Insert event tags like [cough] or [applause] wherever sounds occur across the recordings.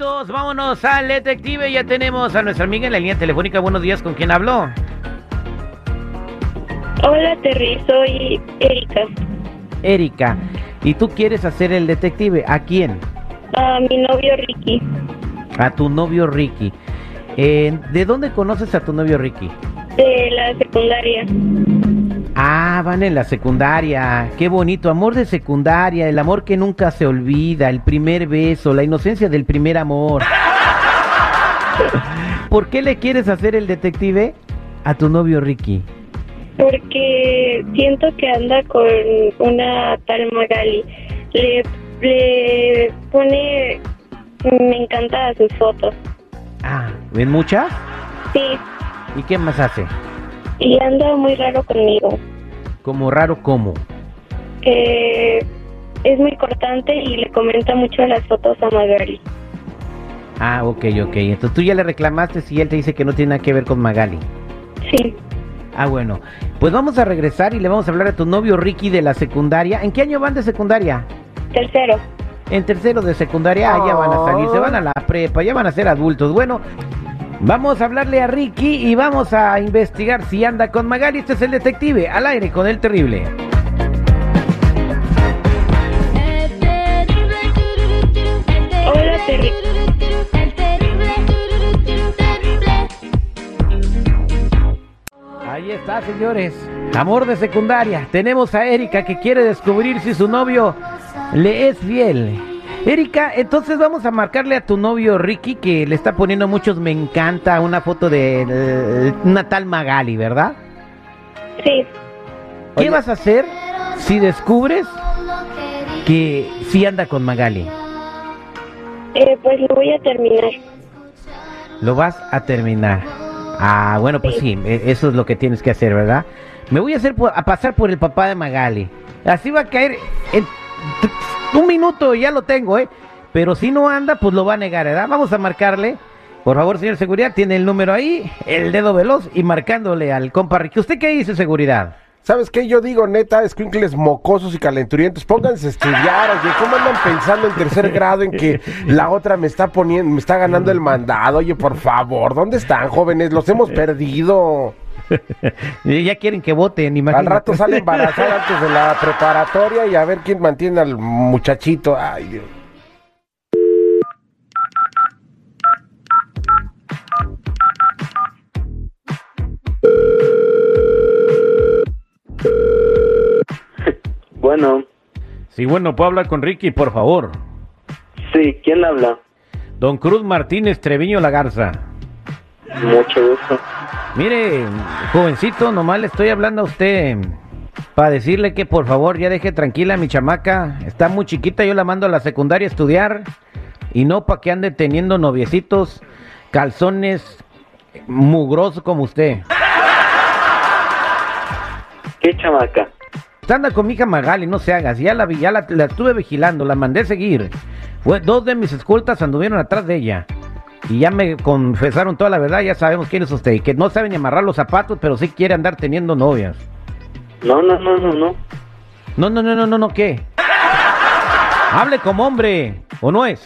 Listos, vámonos al detective. Ya tenemos a nuestra amiga en la línea telefónica. Buenos días, ¿con quién habló? Hola Terry, soy Erika. Erika. ¿Y tú quieres hacer el detective? ¿A quién? A mi novio Ricky. A tu novio Ricky. Eh, ¿De dónde conoces a tu novio Ricky? De la secundaria. Ah, van en la secundaria. Qué bonito, amor de secundaria, el amor que nunca se olvida, el primer beso, la inocencia del primer amor. [laughs] ¿Por qué le quieres hacer el detective a tu novio Ricky? Porque siento que anda con una tal Magali. Le, le pone... Me encanta sus fotos. Ah, ¿ven muchas? Sí, ¿Y qué más hace? y anda muy raro conmigo. Como raro como. Eh, es muy cortante y le comenta mucho las fotos a Magali. Ah, ok, ok. Entonces tú ya le reclamaste si él te dice que no tiene nada que ver con Magali. Sí, Ah, bueno. Pues vamos a regresar y le vamos a hablar a tu novio Ricky de la secundaria. ¿En qué año van de secundaria? tercero. En tercero de secundaria ah, ya van a salir, se van a la prepa, ya van a ser adultos. Bueno, vamos a hablarle a Ricky y vamos a investigar si anda con Magali. Este es el detective, al aire con el terrible. Hola. Ahí está, señores. Amor de secundaria. Tenemos a Erika que quiere descubrir si su novio le es fiel. Erika, entonces vamos a marcarle a tu novio Ricky que le está poniendo muchos me encanta una foto de eh, una tal Magali, ¿verdad? Sí, ¿Qué vas a hacer si descubres que sí anda con Magali? eh, pues lo voy a terminar. Lo vas a terminar. Ah, bueno, pues sí, e- eso es lo que tienes que hacer, ¿verdad? Me voy a hacer por- a pasar por el papá de Magali. Así va a caer en un minuto, ya lo tengo, ¿eh? Pero si no anda, pues lo va a negar, ¿verdad? Vamos a marcarle. Por favor, señor seguridad, tiene el número ahí, el dedo veloz y marcándole al compa Ricky. ¿Usted qué dice, seguridad? ¿Sabes qué? Yo digo, neta, escuincles mocosos y calenturientos, pónganse a estudiar, oye, ¿cómo andan pensando en tercer grado en que la otra me está poniendo, me está ganando el mandado? Oye, por favor, ¿dónde están, jóvenes? Los hemos perdido. [laughs] Ya quieren que voten, Al imagínate. rato sale embarazada antes de la [laughs] preparatoria y a ver quién mantiene al muchachito. Ay, Dios. Bueno, Sí, bueno, puedo hablar con Ricky, por favor. sí, ¿quién habla? Don Cruz Martínez Treviño La Garza. Mucho gusto. Mire, jovencito, nomás le estoy hablando a usted para decirle que por favor ya deje tranquila a mi chamaca. Está muy chiquita, yo la mando a la secundaria a estudiar y no para que ande teniendo noviecitos, calzones mugrosos como usted. ¿Qué chamaca? Anda con mi hija Magali, no se haga. Si Ya la vi, ya la, la estuve vigilando, la mandé a seguir. Fue, dos de mis escoltas anduvieron atrás de ella. Y ya me confesaron toda la verdad, ya sabemos quién es usted. Que no sabe ni amarrar los zapatos, pero sí quiere andar teniendo novias. No, no, no, no, no. No, no, no, no, no, no, ¿qué? Hable como hombre, ¿o no es?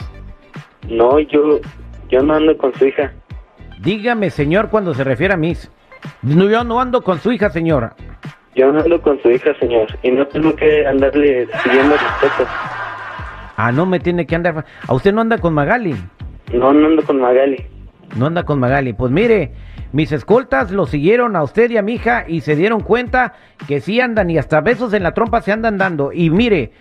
No, yo, yo no ando con su hija. Dígame, señor, cuando se refiere a mí. No, yo no ando con su hija, señor. Yo no ando con su hija, señor. Y no tengo que andarle pidiendo respeto. Ah, no me tiene que andar. ¿A usted no anda con Magali? No, no ando con Magali. No anda con Magali. Pues mire, mis escoltas lo siguieron a usted y a mi hija y se dieron cuenta que sí andan y hasta besos en la trompa se andan dando. Y mire,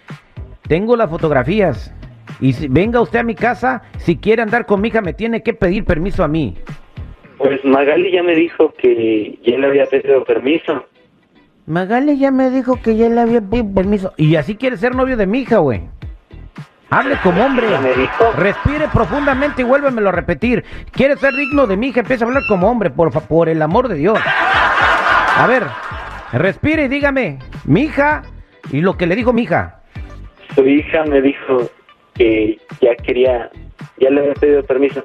tengo las fotografías. Y si, venga usted a mi casa, si quiere andar con mi hija me tiene que pedir permiso a mí. Pues Magali ya me dijo que ya le había pedido permiso. Magali ya me dijo que ya le había pedido permiso. Y así quiere ser novio de mi hija, güey. Hable como hombre. Respire profundamente y vuélvemelo a repetir. Quiere ser digno de mi hija, empieza a hablar como hombre, por, por el amor de Dios. A ver, respire y dígame, mi hija, y lo que le dijo mi hija. Su hija me dijo que ya quería, ya le había pedido permiso.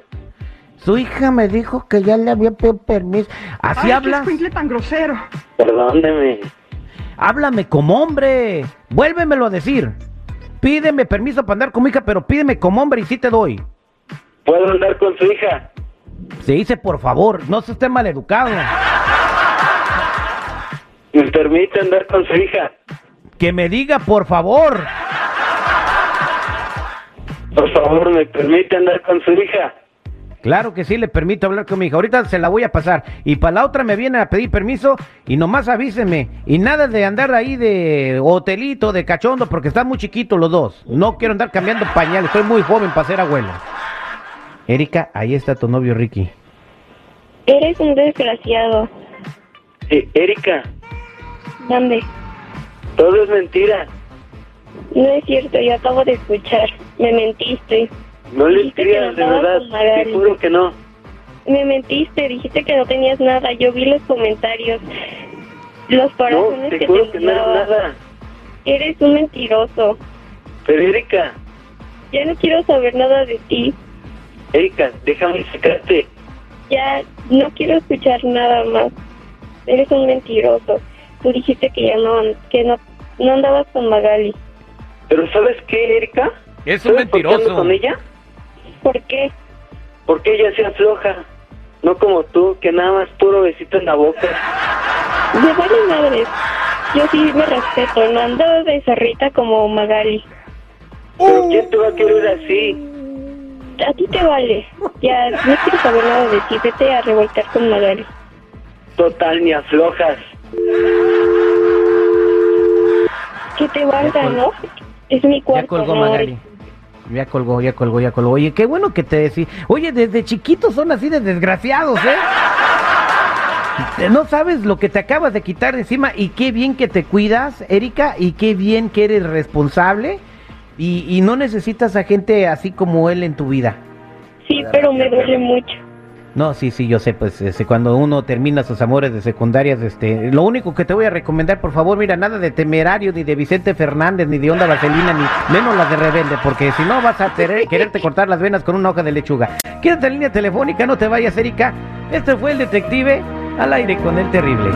Su hija me dijo que ya le había pedido permiso. ¿Así Ay, hablas? qué tan grosero. Perdóneme. Háblame como hombre. Vuélvemelo a decir. Pídeme permiso para andar con mi hija, pero pídeme como hombre y sí te doy. ¿Puedo andar con su hija? Se dice por favor, no se esté maleducado. ¿Me permite andar con su hija? Que me diga por favor. Por favor, ¿me permite andar con su hija? Claro que sí, le permito hablar con mi hija. Ahorita se la voy a pasar. Y para la otra me viene a pedir permiso y nomás avíseme. Y nada de andar ahí de hotelito, de cachondo, porque están muy chiquitos los dos. No quiero andar cambiando pañales. Soy muy joven para ser abuelo. Erika, ahí está tu novio Ricky. Eres un desgraciado. Eh, Erika, Dame. todo es mentira. No es cierto, yo acabo de escuchar. Me mentiste. No le creas, de verdad. Te juro que no. Me mentiste, dijiste que no tenías nada. Yo vi los comentarios. Los No, corazones te que juro te que no mandaba. nada. Eres un mentiroso. Pero Erika, Ya no quiero saber nada de ti. Erika, déjame sacarte. Ya no quiero escuchar nada más. Eres un mentiroso. Tú dijiste que ya no, que no, no andabas con Magali. Pero ¿sabes qué, Erika? Es un ¿Sabes por qué ando mentiroso. con ella? ¿Por qué? Porque ella se afloja. No como tú, que nada más puro besito en la boca. Me vale madres. Yo sí me respeto. No ando de zorrita como Magali. Pero ¿quién te va a querer así? A ti te vale. Ya no quiero saber nada de ti. Vete a revolcar con Magali. Total, ni aflojas. Que te valga, ¿no? Es mi Ya cuarto. colgó no Magali. Ya colgó, ya colgó, ya colgó. Oye, qué bueno que te decís. Oye, desde chiquitos son así de desgraciados, ¿eh? [laughs] No sabes lo que te acabas de quitar de encima y qué bien que te cuidas, Erika, y qué bien que eres responsable y, y no necesitas a gente así como él en tu vida. Sí, pero me duele mucho. No, sí, sí, yo sé, pues este, cuando uno termina sus amores de secundarias, este, lo único que te voy a recomendar, por favor, mira, nada de temerario, ni de Vicente Fernández, ni de Onda Vaselina, ni menos las de Rebelde, porque si no vas a quererte cortar las venas con una hoja de lechuga. Quédate en línea telefónica, no te vayas, Erika. Este fue el detective al aire con el terrible.